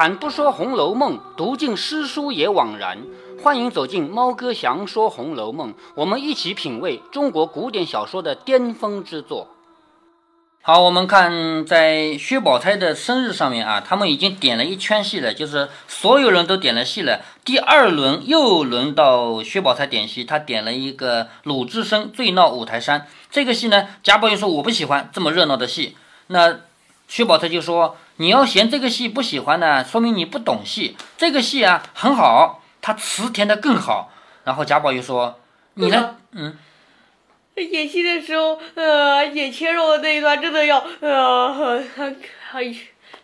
开坛不说《红楼梦》，读尽诗书也枉然。欢迎走进猫哥祥说《红楼梦》，我们一起品味中国古典小说的巅峰之作。好，我们看在薛宝钗的生日上面啊，他们已经点了一圈戏了，就是所有人都点了戏了。第二轮又轮到薛宝钗点戏，她点了一个鲁智深醉闹五台山。这个戏呢，贾宝玉说我不喜欢这么热闹的戏。那薛宝钗就说：“你要嫌这个戏不喜欢呢，说明你不懂戏。这个戏啊很好，它词填的更好。”然后贾宝玉说：“你呢？嗯。”演戏的时候，呃，演切肉的那一段真的要，呃，还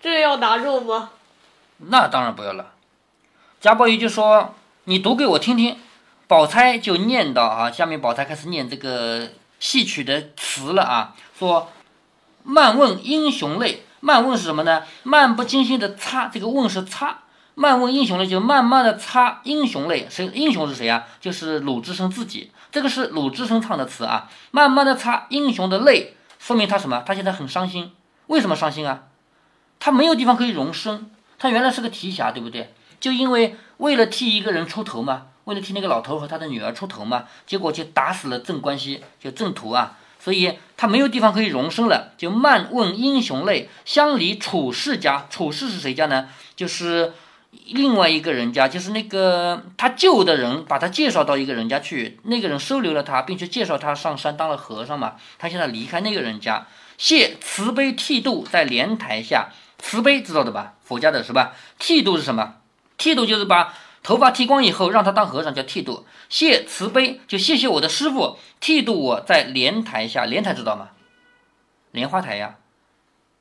真的要拿肉吗？那当然不要了。贾宝玉就说：“你读给我听听。”宝钗就念到啊，下面宝钗开始念这个戏曲的词了啊，说：“漫问英雄泪。”漫问是什么呢？漫不经心的擦，这个问是擦。漫问英雄泪，就慢慢的擦英雄泪。谁？英雄是谁啊？就是鲁智深自己。这个是鲁智深唱的词啊，慢慢的擦英雄的泪，说明他什么？他现在很伤心。为什么伤心啊？他没有地方可以容身。他原来是个提辖，对不对？就因为为了替一个人出头嘛，为了替那个老头和他的女儿出头嘛，结果就打死了镇关西，就郑屠啊。所以他没有地方可以容身了，就慢问英雄泪，相离楚氏家。楚氏是谁家呢？就是。另外一个人家就是那个他救的人，把他介绍到一个人家去，那个人收留了他，并且介绍他上山当了和尚嘛。他现在离开那个人家，谢慈悲剃度在莲台下。慈悲知道的吧？佛家的是吧？剃度是什么？剃度就是把头发剃光以后让他当和尚，叫剃度。谢慈悲就谢谢我的师傅剃度我在莲台下，莲台知道吗？莲花台呀，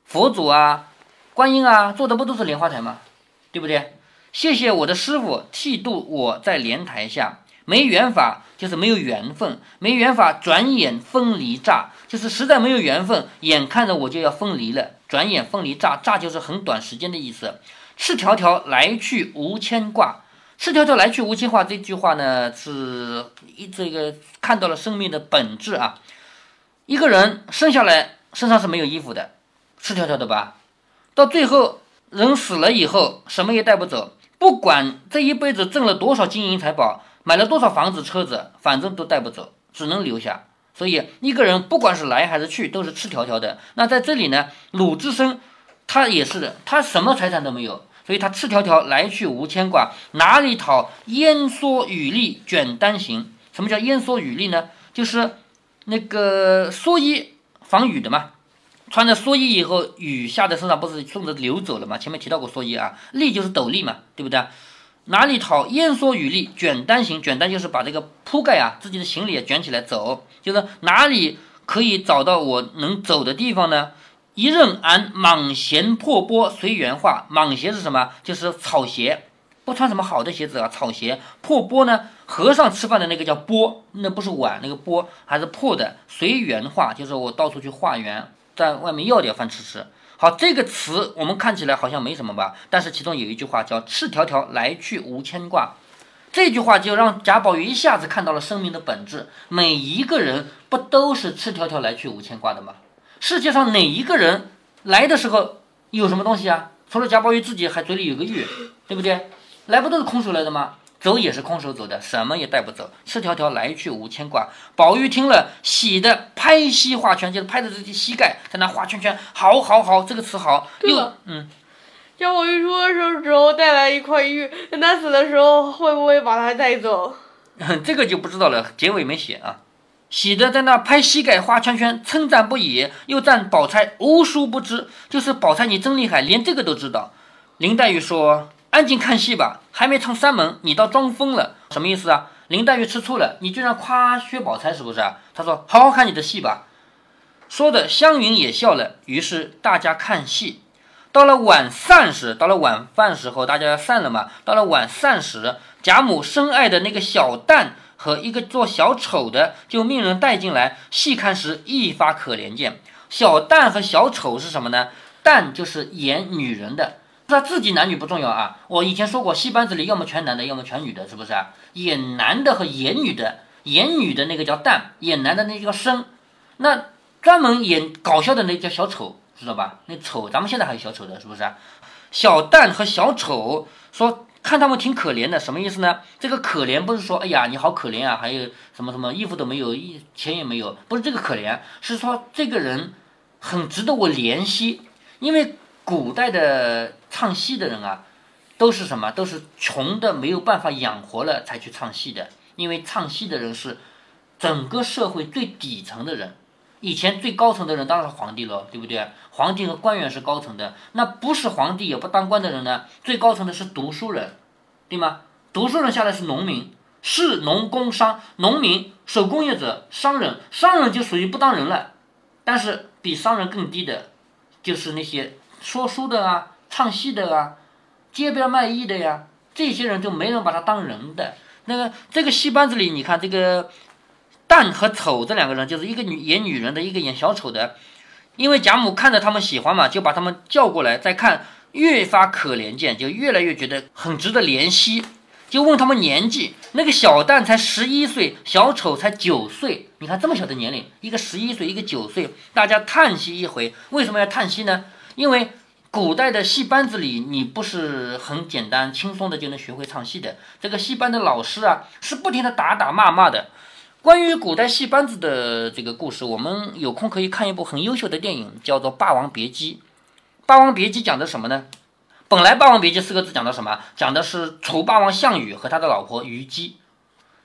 佛祖啊，观音啊，坐的不都是莲花台吗？对不对？谢谢我的师傅剃度我在莲台下，没缘法就是没有缘分，没缘法转眼分离乍，就是实在没有缘分，眼看着我就要分离了，转眼分离乍，乍就是很短时间的意思。赤条条来去无牵挂，赤条条来去无牵挂这句话呢，是一这个看到了生命的本质啊。一个人生下来身上是没有衣服的，赤条条的吧，到最后人死了以后，什么也带不走。不管这一辈子挣了多少金银财宝，买了多少房子车子，反正都带不走，只能留下。所以一个人不管是来还是去，都是赤条条的。那在这里呢，鲁智深他也是的，他什么财产都没有，所以他赤条条来去无牵挂，哪里讨烟蓑雨笠卷单行？什么叫烟蓑雨笠呢？就是那个蓑衣防雨的嘛。穿着蓑衣以后，雨下在身上不是顺着流走了吗？前面提到过蓑衣啊，笠就是斗笠嘛，对不对？哪里讨烟蓑雨笠卷单行？卷单就是把这个铺盖啊，自己的行李也卷起来走，就是哪里可以找到我能走的地方呢？一任俺蟒鞋破钵随缘化，蟒鞋是什么？就是草鞋，不穿什么好的鞋子啊，草鞋。破钵呢？和尚吃饭的那个叫钵，那不是碗，那个钵还是破的。随缘化就是我到处去化缘。在外面要点饭吃吃。好，这个词我们看起来好像没什么吧，但是其中有一句话叫“赤条条来去无牵挂”，这句话就让贾宝玉一下子看到了生命的本质。每一个人不都是赤条条来去无牵挂的吗？世界上哪一个人来的时候有什么东西啊？除了贾宝玉自己还嘴里有个玉，对不对？来不都是空手来的吗？走也是空手走的，什么也带不走，赤条条来去无牵挂。宝玉听了，喜的拍膝画圈，就是拍着自己膝盖在那画圈圈。好，好，好，这个词好。又，嗯，贾宝玉出生时候带来一块玉，他死的时候会不会把它带走？这个就不知道了，结尾没写啊。喜得在那拍膝盖画圈圈，称赞不已，又赞宝钗无殊不知，就是宝钗你真厉害，连这个都知道。林黛玉说。安静看戏吧，还没唱三门，你倒装疯了，什么意思啊？林黛玉吃醋了，你居然夸薛宝钗是不是啊？他说：“好好看你的戏吧。”说的湘云也笑了，于是大家看戏。到了晚散时，到了晚饭时候，大家要散了嘛。到了晚膳时，贾母深爱的那个小旦和一个做小丑的，就命人带进来。细看时，一发可怜见。小旦和小丑是什么呢？旦就是演女人的。他自己男女不重要啊！我以前说过，戏班子里要么全男的，要么全女的，是不是啊？演男的和演女的，演女的那个叫旦，演男的那叫生。那专门演搞笑的那叫小丑，知道吧？那丑，咱们现在还有小丑的，是不是啊？小旦和小丑说看他们挺可怜的，什么意思呢？这个可怜不是说哎呀你好可怜啊，还有什么什么衣服都没有，一钱也没有，不是这个可怜，是说这个人很值得我怜惜，因为古代的唱戏的人啊，都是什么？都是穷的没有办法养活了才去唱戏的，因为唱戏的人是整个社会最底层的人。以前最高层的人当然是皇帝了，对不对？皇帝和官员是高层的，那不是皇帝也不当官的人呢？最高层的是读书人，对吗？读书人下来是农民，士农工商，农民、手工业者、商人，商人就属于不当人了。但是比商人更低的，就是那些说书的啊、唱戏的啊、街边卖艺的呀，这些人就没人把他当人的。那个这个戏班子里，你看这个。旦和丑这两个人，就是一个女演女人的，一个演小丑的。因为贾母看着他们喜欢嘛，就把他们叫过来再看，越发可怜见，就越来越觉得很值得怜惜。就问他们年纪，那个小旦才十一岁，小丑才九岁。你看这么小的年龄，一个十一岁，一个九岁，大家叹息一回。为什么要叹息呢？因为古代的戏班子里，你不是很简单轻松的就能学会唱戏的。这个戏班的老师啊，是不停的打打骂骂的。关于古代戏班子的这个故事，我们有空可以看一部很优秀的电影，叫做《霸王别姬》。《霸王别姬》讲的什么呢？本来《霸王别姬》四个字讲的什么？讲的是楚霸王项羽和他的老婆虞姬。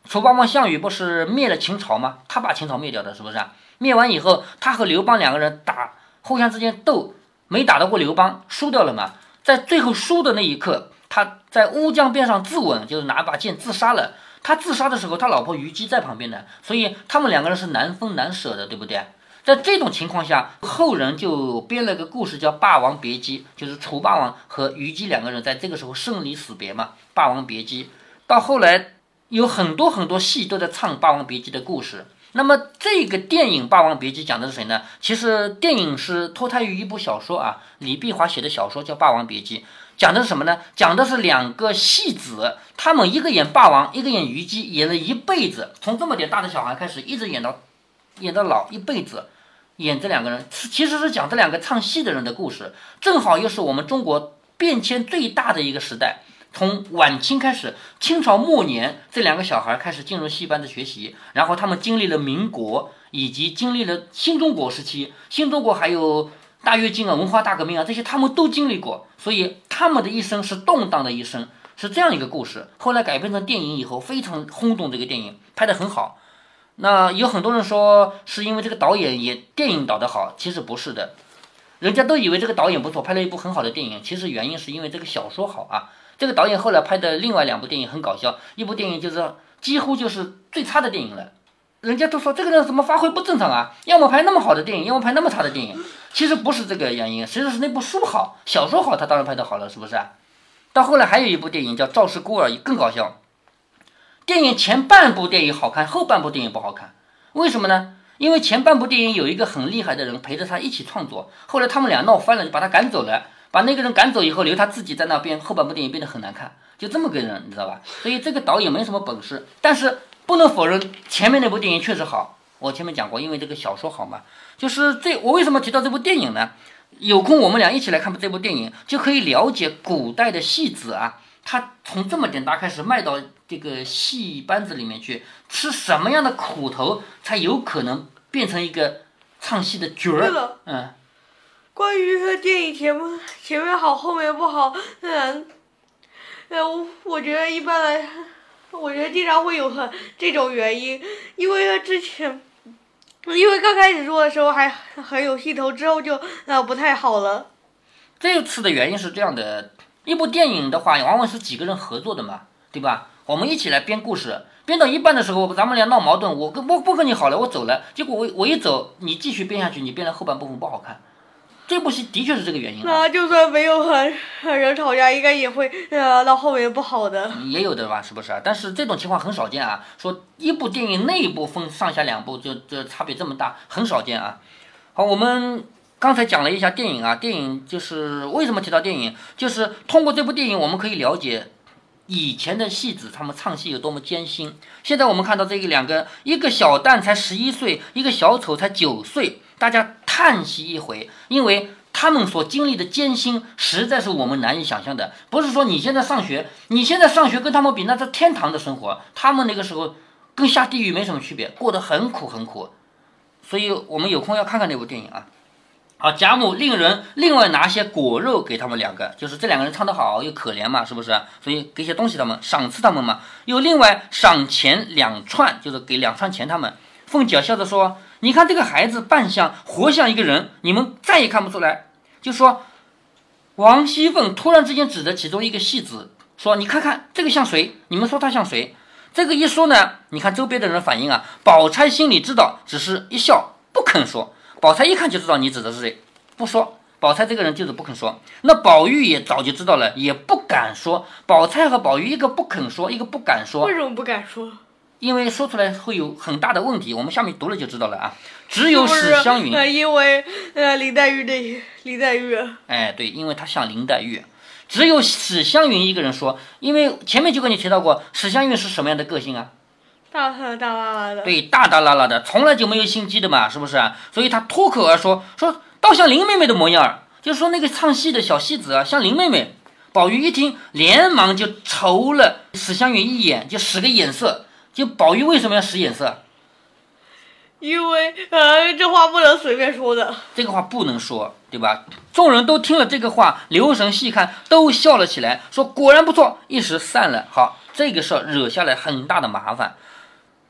楚霸王项羽不是灭了秦朝吗？他把秦朝灭掉的，是不是啊？灭完以后，他和刘邦两个人打，互相之间斗，没打得过刘邦，输掉了嘛。在最后输的那一刻，他在乌江边上自刎，就是拿把剑自杀了。他自杀的时候，他老婆虞姬在旁边呢，所以他们两个人是难分难舍的，对不对？在这种情况下，后人就编了个故事，叫《霸王别姬》，就是楚霸王和虞姬两个人在这个时候生离死别嘛，《霸王别姬》。到后来有很多很多戏都在唱《霸王别姬》的故事。那么这个电影《霸王别姬》讲的是谁呢？其实电影是脱胎于一部小说啊，李碧华写的小说叫《霸王别姬》。讲的是什么呢？讲的是两个戏子，他们一个演霸王，一个演虞姬，演了一辈子，从这么点大的小孩开始，一直演到演到老，一辈子演这两个人，其实是讲这两个唱戏的人的故事。正好又是我们中国变迁最大的一个时代，从晚清开始，清朝末年，这两个小孩开始进入戏班的学习，然后他们经历了民国，以及经历了新中国时期，新中国还有。大跃进啊，文化大革命啊，这些他们都经历过，所以他们的一生是动荡的一生，是这样一个故事。后来改编成电影以后，非常轰动，这个电影拍得很好。那有很多人说是因为这个导演也电影导得好，其实不是的，人家都以为这个导演不错，拍了一部很好的电影，其实原因是因为这个小说好啊。这个导演后来拍的另外两部电影很搞笑，一部电影就是几乎就是最差的电影了。人家都说这个人怎么发挥不正常啊？要么拍那么好的电影，要么拍那么差的电影。其实不是这个原因，实际上是那部书好，小说好，他当然拍的好了，是不是？到后来还有一部电影叫《赵氏孤儿》，更搞笑。电影前半部电影好看，后半部电影不好看，为什么呢？因为前半部电影有一个很厉害的人陪着他一起创作，后来他们俩闹翻了，就把他赶走了，把那个人赶走以后，留他自己在那边，后半部电影变得很难看，就这么个人，你知道吧？所以这个导演没什么本事，但是。不能否认前面那部电影确实好，我前面讲过，因为这个小说好嘛。就是这，我为什么提到这部电影呢？有空我们俩一起来看这部电影，就可以了解古代的戏子啊，他从这么点大开始卖到这个戏班子里面去，吃什么样的苦头，才有可能变成一个唱戏的角儿。嗯。关于电影前面前面好，后面不好，嗯，呃，我我觉得一般来。我觉得经常会有很这种原因，因为他之前，因为刚开始做的时候还很有劲头，之后就呃不太好了。这次的原因是这样的，一部电影的话，往往是几个人合作的嘛，对吧？我们一起来编故事，编到一半的时候，咱们俩闹矛盾，我跟我不跟你好了，我走了，结果我我一走，你继续编下去，你编的后半部分不好看。这部戏的确是这个原因。那就算没有和人吵架，应该也会呃到后面不好的。也有的吧，是不是啊？但是这种情况很少见啊。说一部电影内部分上下两部，就这差别这么大，很少见啊。好，我们刚才讲了一下电影啊，电影就是为什么提到电影，就是通过这部电影，我们可以了解以前的戏子他们唱戏有多么艰辛。现在我们看到这个两个，一个小旦才十一岁，一个小丑才九岁。大家叹息一回，因为他们所经历的艰辛实在是我们难以想象的。不是说你现在上学，你现在上学跟他们比，那是天堂的生活，他们那个时候跟下地狱没什么区别，过得很苦很苦。所以我们有空要看看那部电影啊。好，贾母令人另外拿些果肉给他们两个，就是这两个人唱得好又可怜嘛，是不是？所以给些东西他们，赏赐他们嘛。又另外赏钱两串，就是给两串钱他们。凤姐笑着说：“你看这个孩子扮相活像一个人，你们再也看不出来。”就说王熙凤突然之间指着其中一个戏子说：“你看看这个像谁？你们说他像谁？”这个一说呢，你看周边的人反应啊，宝钗心里知道，只是一笑不肯说。宝钗一看就知道你指的是谁，不说。宝钗这个人就是不肯说。那宝玉也早就知道了，也不敢说。宝钗和宝玉一个不肯说，一个不敢说。为什么不敢说？因为说出来会有很大的问题。我们下面读了就知道了啊。只有史湘云，呃，因为呃林黛玉的林黛玉。哎，对，因为她像林黛玉。只有史湘云一个人说，因为前面就跟你提到过，史湘云是什么样的个性啊？大大大拉拉的，对，大大拉拉的，从来就没有心机的嘛，是不是啊？所以她脱口而说，说倒像林妹妹的模样儿，就说那个唱戏的小戏子啊，像林妹妹。宝玉一听，连忙就瞅了史湘云一眼，就使个眼色。就宝玉为什么要使眼色？因为呃，这话不能随便说的。这个话不能说，对吧？众人都听了这个话，留神细看，都笑了起来，说果然不错。一时散了。好，这个事儿惹下来很大的麻烦。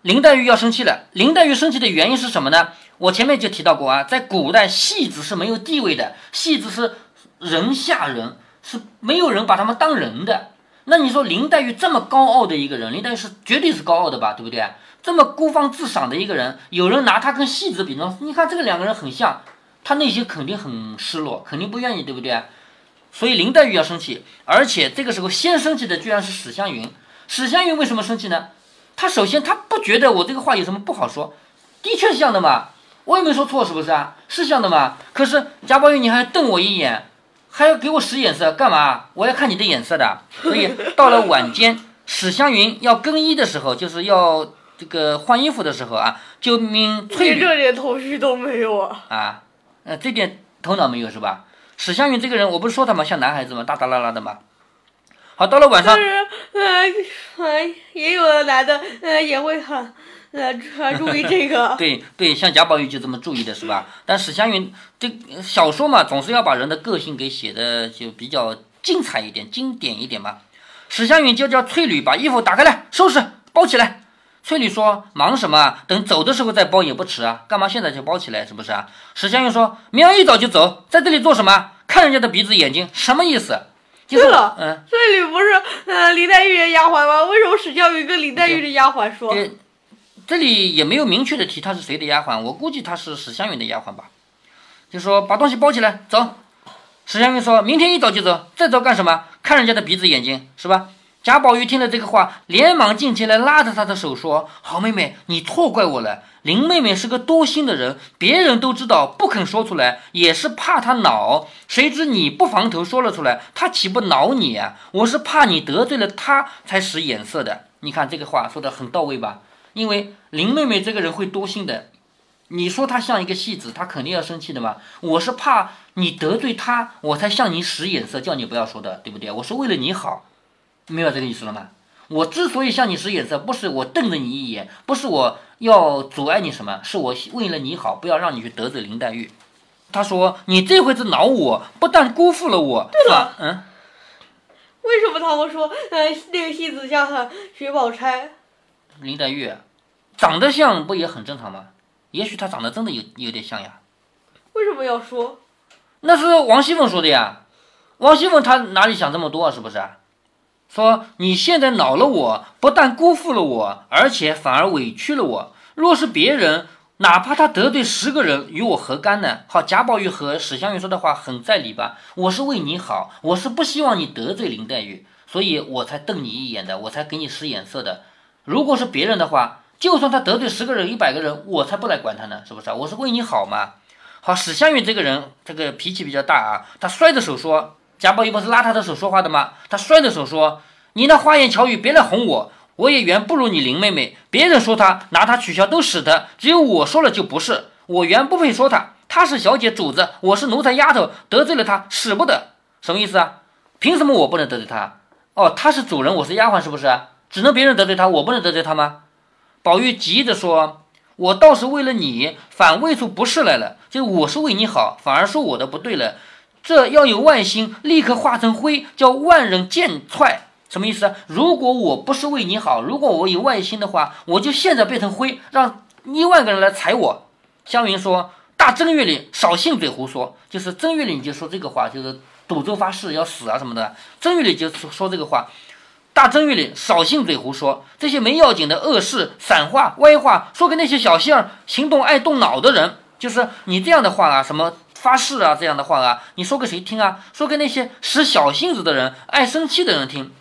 林黛玉要生气了。林黛玉生气的原因是什么呢？我前面就提到过啊，在古代戏子是没有地位的，戏子是人下人，是没有人把他们当人的。那你说林黛玉这么高傲的一个人，林黛玉是绝对是高傲的吧，对不对？这么孤芳自赏的一个人，有人拿她跟戏子比呢？你看这个两个人很像，她内心肯定很失落，肯定不愿意，对不对？所以林黛玉要生气，而且这个时候先生气的居然是史湘云。史湘云为什么生气呢？他首先他不觉得我这个话有什么不好说，的确是这样的嘛，我也没说错，是不是啊？是这样的嘛。可是贾宝玉你还瞪我一眼，还要给我使眼色干嘛？我要看你的眼色的。所以到了晚间，史湘云要更衣的时候，就是要这个换衣服的时候啊，就命翠连这点头绪都没有啊！啊，呃，这点头脑没有是吧？史湘云这个人，我不是说他吗？像男孩子嘛，大大拉拉的嘛。好，到了晚上，呃，呃，也有的男的，呃，也会很，呃，注意这个。对对，像贾宝玉就这么注意的是吧？但史湘云这小说嘛，总是要把人的个性给写的就比较精彩一点、经典一点嘛。史湘云就叫翠缕把衣服打开来收拾包起来。翠缕说：“忙什么？等走的时候再包也不迟啊，干嘛现在就包起来？是不是啊？”史湘云说：“明儿一早就走，在这里做什么？看人家的鼻子眼睛，什么意思？” 对了，嗯，这里不是呃林黛玉的丫鬟吗？为什么史湘云跟林黛玉的丫鬟说？这里也没有明确的提她是谁的丫鬟，我估计她是史湘云的丫鬟吧。就说把东西包起来，走。史湘云说明天一早就走，再走干什么？看人家的鼻子眼睛是吧？贾宝玉听了这个话，连忙进前来拉着她的手说：“好妹妹，你错怪我了。林妹妹是个多心的人，别人都知道，不肯说出来，也是怕她恼。谁知你不防头说了出来，她岂不恼你啊？我是怕你得罪了她，才使眼色的。你看这个话说的很到位吧？因为林妹妹这个人会多心的，你说她像一个戏子，她肯定要生气的嘛。我是怕你得罪她，我才向你使眼色，叫你不要说的，对不对？我是为了你好。”明白这个意思了吗？我之所以向你使眼色，不是我瞪了你一眼，不是我要阻碍你什么，是我为了你好，不要让你去得罪林黛玉。他说：“你这回子恼我，不但辜负了我。”对了，嗯，为什么他会说呃那个戏子像薛宝钗？林黛玉长得像不也很正常吗？也许他长得真的有有点像呀。为什么要说？那是王熙凤说的呀。王熙凤她哪里想这么多啊？是不是啊？说你现在恼了我，不但辜负了我，而且反而委屈了我。若是别人，哪怕他得罪十个人，与我何干呢？好，贾宝玉和史湘云说的话很在理吧？我是为你好，我是不希望你得罪林黛玉，所以我才瞪你一眼的，我才给你使眼色的。如果是别人的话，就算他得罪十个人、一百个人，我才不来管他呢，是不是啊？我是为你好嘛。好，史湘云这个人，这个脾气比较大啊，他摔着手说。贾宝玉不是拉他的手说话的吗？他摔着手说：“你那花言巧语，别来哄我。我也原不如你林妹妹。别人说他拿他取笑都使得，只有我说了就不是。我原不配说他。她是小姐主子，我是奴才丫头，得罪了她，使不得。什么意思啊？凭什么我不能得罪她？哦，她是主人，我是丫鬟，是不是？只能别人得罪她，我不能得罪她吗？宝玉急着说：“我倒是为了你，反为出不是来了。就我是为你好，反而说我的不对了。这要有外心，立刻化成灰，叫万人见踹。什么意思？如果我不是为你好，如果我有外心的话，我就现在变成灰，让一万个人来踩我。”湘云说：“大正月里少信嘴胡说，就是正月里你就说这个话，就是赌咒发誓要死啊什么的。正月里就说说这个话。”大正月里少信嘴胡说，这些没要紧的恶事、散话、歪话，说给那些小性儿、行动爱动脑的人，就是你这样的话啊，什么发誓啊这样的话啊，你说给谁听啊？说给那些使小性子的人、爱生气的人听。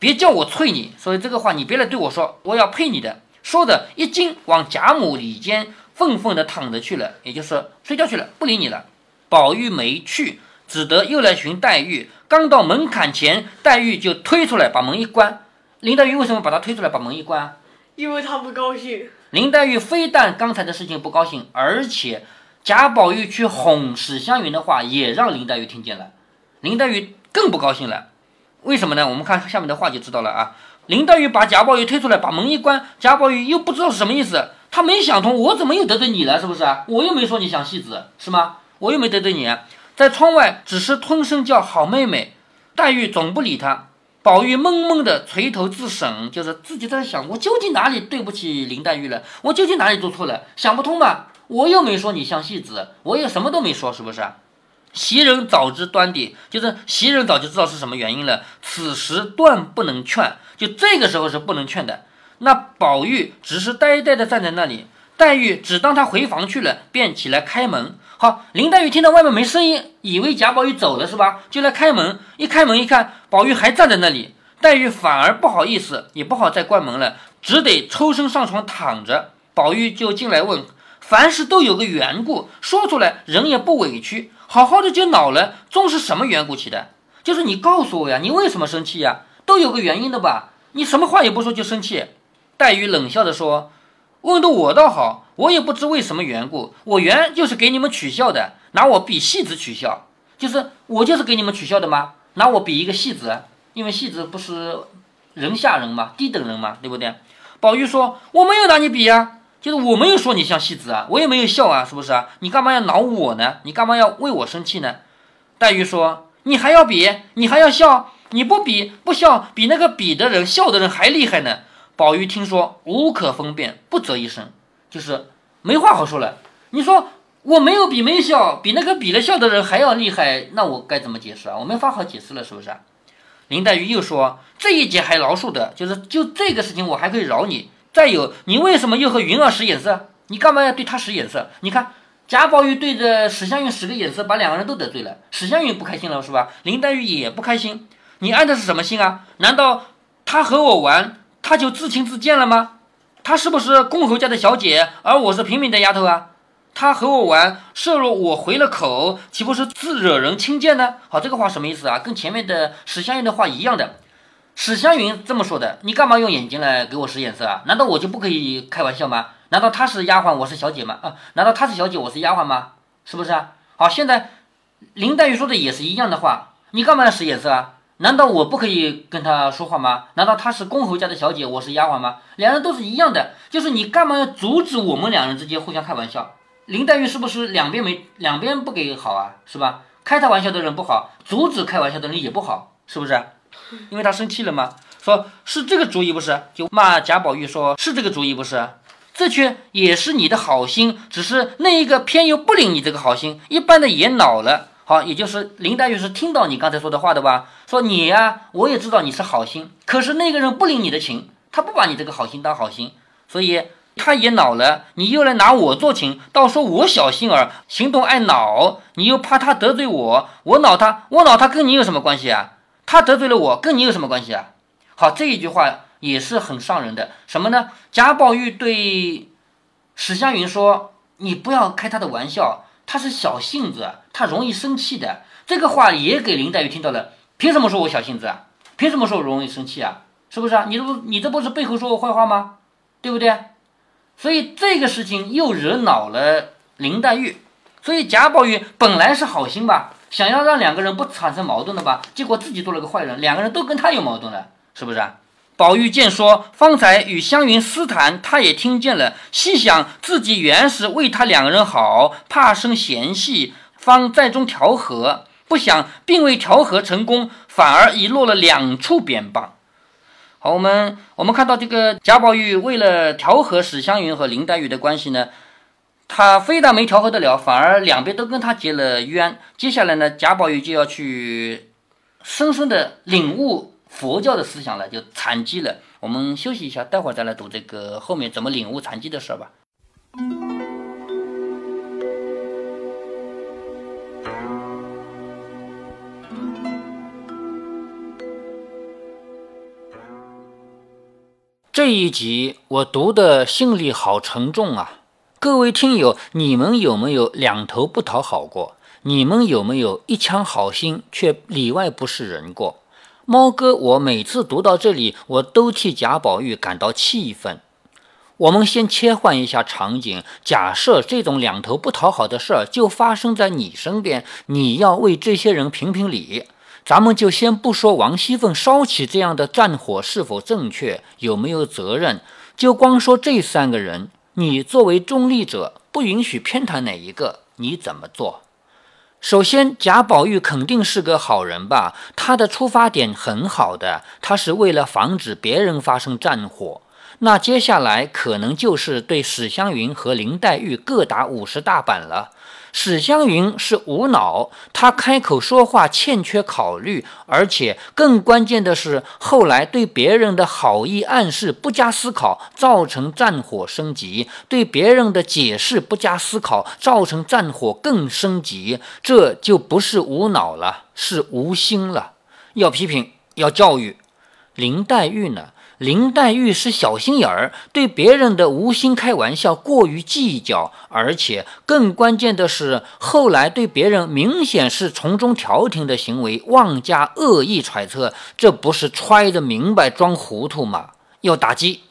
别叫我啐你，所以这个话你别来对我说，我要配你的。说的一惊，往贾母里间愤愤地躺着去了，也就是睡觉去了，不理你了。宝玉没去。只得又来寻黛玉，刚到门槛前，黛玉就推出来，把门一关。林黛玉为什么把她推出来，把门一关？因为她不高兴。林黛玉非但刚才的事情不高兴，而且贾宝玉去哄史湘云的话也让林黛玉听见了，林黛玉更不高兴了。为什么呢？我们看下面的话就知道了啊。林黛玉把贾宝玉推出来，把门一关，贾宝玉又不知道是什么意思，他没想通，我怎么又得罪你了？是不是啊？我又没说你想戏子，是吗？我又没得罪你。在窗外只是吞声叫好妹妹，黛玉总不理他。宝玉闷闷的垂头自省，就是自己在想：我究竟哪里对不起林黛玉了？我究竟哪里做错了？想不通嘛？我又没说你像戏子，我也什么都没说，是不是？袭人早知端地，就是袭人早就知道是什么原因了。此时断不能劝，就这个时候是不能劝的。那宝玉只是呆呆的站在那里，黛玉只当他回房去了，便起来开门。好，林黛玉听到外面没声音，以为贾宝玉走了是吧？就来开门，一开门一看，宝玉还站在那里，黛玉反而不好意思，也不好再关门了，只得抽身上床躺着。宝玉就进来问：凡事都有个缘故，说出来人也不委屈，好好的就恼了，终是什么缘故起的？就是你告诉我呀，你为什么生气呀？都有个原因的吧？你什么话也不说就生气？黛玉冷笑着说：问的我倒好。我也不知为什么缘故，我原就是给你们取笑的，拿我比戏子取笑，就是我就是给你们取笑的吗？拿我比一个戏子，因为戏子不是人下人嘛，低等人嘛，对不对？宝玉说我没有拿你比呀，就是我没有说你像戏子啊，我也没有笑啊，是不是啊？你干嘛要恼我呢？你干嘛要为我生气呢？黛玉说你还要比，你还要笑，你不比不笑，比那个比的人笑的人还厉害呢。宝玉听说无可分辨，不择一声。就是没话好说了。你说我没有比没笑，比那个比了笑的人还要厉害，那我该怎么解释啊？我没法好解释了，是不是？林黛玉又说：“这一节还饶恕的，就是就这个事情我还可以饶你。再有，你为什么又和云儿使眼色？你干嘛要对他使眼色？你看贾宝玉对着史湘云使个眼色，把两个人都得罪了。史湘云不开心了，是吧？林黛玉也不开心。你安的是什么心啊？难道他和我玩，他就自轻自贱了吗？”她是不是公侯家的小姐，而我是平民的丫头啊？她和我玩，设若我回了口，岂不是自惹人轻贱呢？好，这个话什么意思啊？跟前面的史湘云的话一样的。史湘云这么说的，你干嘛用眼睛来给我使眼色啊？难道我就不可以开玩笑吗？难道她是丫鬟，我是小姐吗？啊？难道她是小姐，我是丫鬟吗？是不是啊？好，现在林黛玉说的也是一样的话，你干嘛要使眼色啊？难道我不可以跟她说话吗？难道她是公侯家的小姐，我是丫鬟吗？两人都是一样的，就是你干嘛要阻止我们两人之间互相开玩笑？林黛玉是不是两边没两边不给好啊？是吧？开他玩笑的人不好，阻止开玩笑的人也不好，是不是？因为他生气了吗？说是这个主意不是？就骂贾宝玉说是这个主意不是？这却也是你的好心，只是那一个偏又不领你这个好心，一般的也恼了。好，也就是林黛玉是听到你刚才说的话的吧？说你呀，我也知道你是好心，可是那个人不领你的情，他不把你这个好心当好心，所以他也恼了。你又来拿我做情，倒说我小心儿，行动爱恼，你又怕他得罪我，我恼他，我恼他跟你有什么关系啊？他得罪了我，跟你有什么关系啊？好，这一句话也是很伤人的。什么呢？贾宝玉对史湘云说：“你不要开他的玩笑。”他是小性子，他容易生气的。这个话也给林黛玉听到了。凭什么说我小性子啊？凭什么说我容易生气啊？是不是啊？你这不，你这不是背后说我坏话吗？对不对？所以这个事情又惹恼了林黛玉。所以贾宝玉本来是好心吧，想要让两个人不产生矛盾的吧，结果自己做了个坏人，两个人都跟他有矛盾了，是不是啊？宝玉见说方才与湘云私谈，他也听见了，细想自己原是为他两个人好，怕生嫌隙，方在中调和，不想并未调和成功，反而已落了两处扁棒。好，我们我们看到这个贾宝玉为了调和史湘云和林黛玉的关系呢，他非但没调和得了，反而两边都跟他结了冤。接下来呢，贾宝玉就要去深深的领悟佛教的思想了，就禅机了。我们休息一下，待会儿再来读这个后面怎么领悟禅机的事儿吧。这一集我读的心里好沉重啊！各位听友，你们有没有两头不讨好过？你们有没有一腔好心却里外不是人过？猫哥，我每次读到这里，我都替贾宝玉感到气愤。我们先切换一下场景，假设这种两头不讨好的事儿就发生在你身边，你要为这些人评评理。咱们就先不说王熙凤烧起这样的战火是否正确，有没有责任，就光说这三个人，你作为中立者，不允许偏袒哪一个，你怎么做？首先，贾宝玉肯定是个好人吧？他的出发点很好的，他是为了防止别人发生战火。那接下来可能就是对史湘云和林黛玉各打五十大板了。史湘云是无脑，他开口说话欠缺考虑，而且更关键的是，后来对别人的好意暗示不加思考，造成战火升级；对别人的解释不加思考，造成战火更升级。这就不是无脑了，是无心了。要批评，要教育。林黛玉呢？林黛玉是小心眼儿，对别人的无心开玩笑过于计较，而且更关键的是，后来对别人明显是从中调停的行为，妄加恶意揣测，这不是揣着明白装糊涂吗？要打击，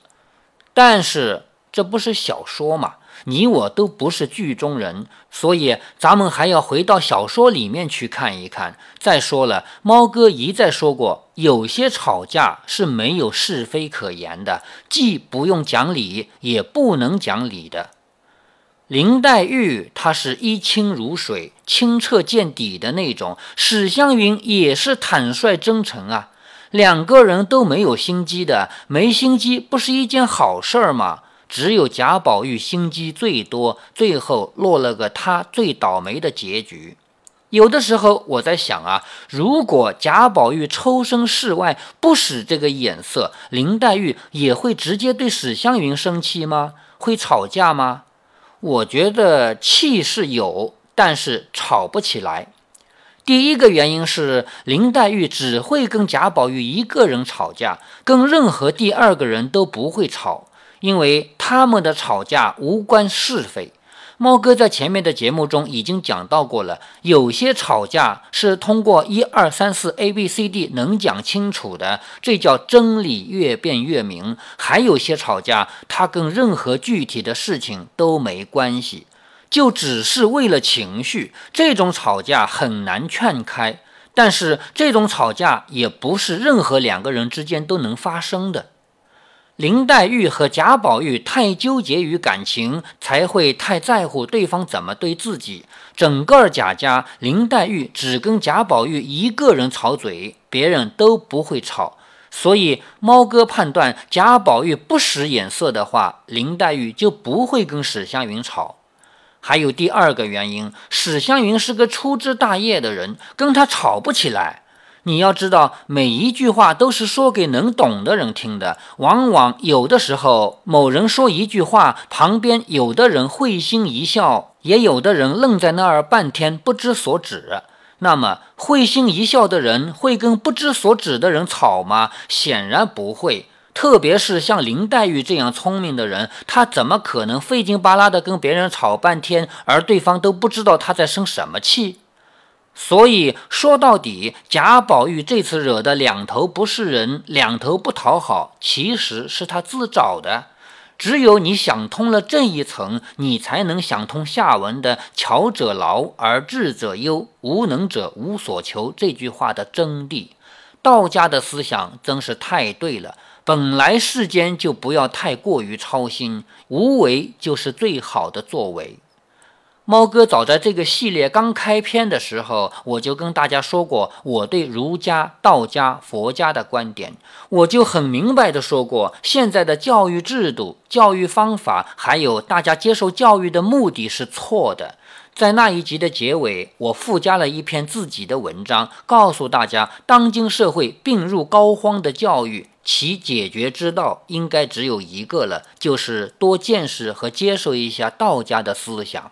但是这不是小说吗？你我都不是剧中人，所以咱们还要回到小说里面去看一看。再说了，猫哥一再说过，有些吵架是没有是非可言的，既不用讲理，也不能讲理的。林黛玉她是一清如水、清澈见底的那种，史湘云也是坦率真诚啊。两个人都没有心机的，没心机不是一件好事儿吗？只有贾宝玉心机最多，最后落了个他最倒霉的结局。有的时候我在想啊，如果贾宝玉抽身事外，不使这个眼色，林黛玉也会直接对史湘云生气吗？会吵架吗？我觉得气是有，但是吵不起来。第一个原因是林黛玉只会跟贾宝玉一个人吵架，跟任何第二个人都不会吵。因为他们的吵架无关是非，猫哥在前面的节目中已经讲到过了。有些吵架是通过一二三四 A B C D 能讲清楚的，这叫真理越辩越明。还有些吵架，它跟任何具体的事情都没关系，就只是为了情绪。这种吵架很难劝开，但是这种吵架也不是任何两个人之间都能发生的。林黛玉和贾宝玉太纠结于感情，才会太在乎对方怎么对自己。整个贾家，林黛玉只跟贾宝玉一个人吵嘴，别人都不会吵。所以，猫哥判断贾宝玉不使眼色的话，林黛玉就不会跟史湘云吵。还有第二个原因，史湘云是个粗枝大叶的人，跟他吵不起来。你要知道，每一句话都是说给能懂的人听的。往往有的时候，某人说一句话，旁边有的人会心一笑，也有的人愣在那儿半天不知所指。那么，会心一笑的人会跟不知所指的人吵吗？显然不会。特别是像林黛玉这样聪明的人，她怎么可能费劲巴拉的跟别人吵半天，而对方都不知道她在生什么气？所以说到底，贾宝玉这次惹的两头不是人，两头不讨好，其实是他自找的。只有你想通了这一层，你才能想通下文的“巧者劳而智者忧，无能者无所求”这句话的真谛。道家的思想真是太对了。本来世间就不要太过于操心，无为就是最好的作为。猫哥早在这个系列刚开篇的时候，我就跟大家说过我对儒家、道家、佛家的观点，我就很明白的说过，现在的教育制度、教育方法，还有大家接受教育的目的是错的。在那一集的结尾，我附加了一篇自己的文章，告诉大家，当今社会病入膏肓的教育，其解决之道应该只有一个了，就是多见识和接受一下道家的思想。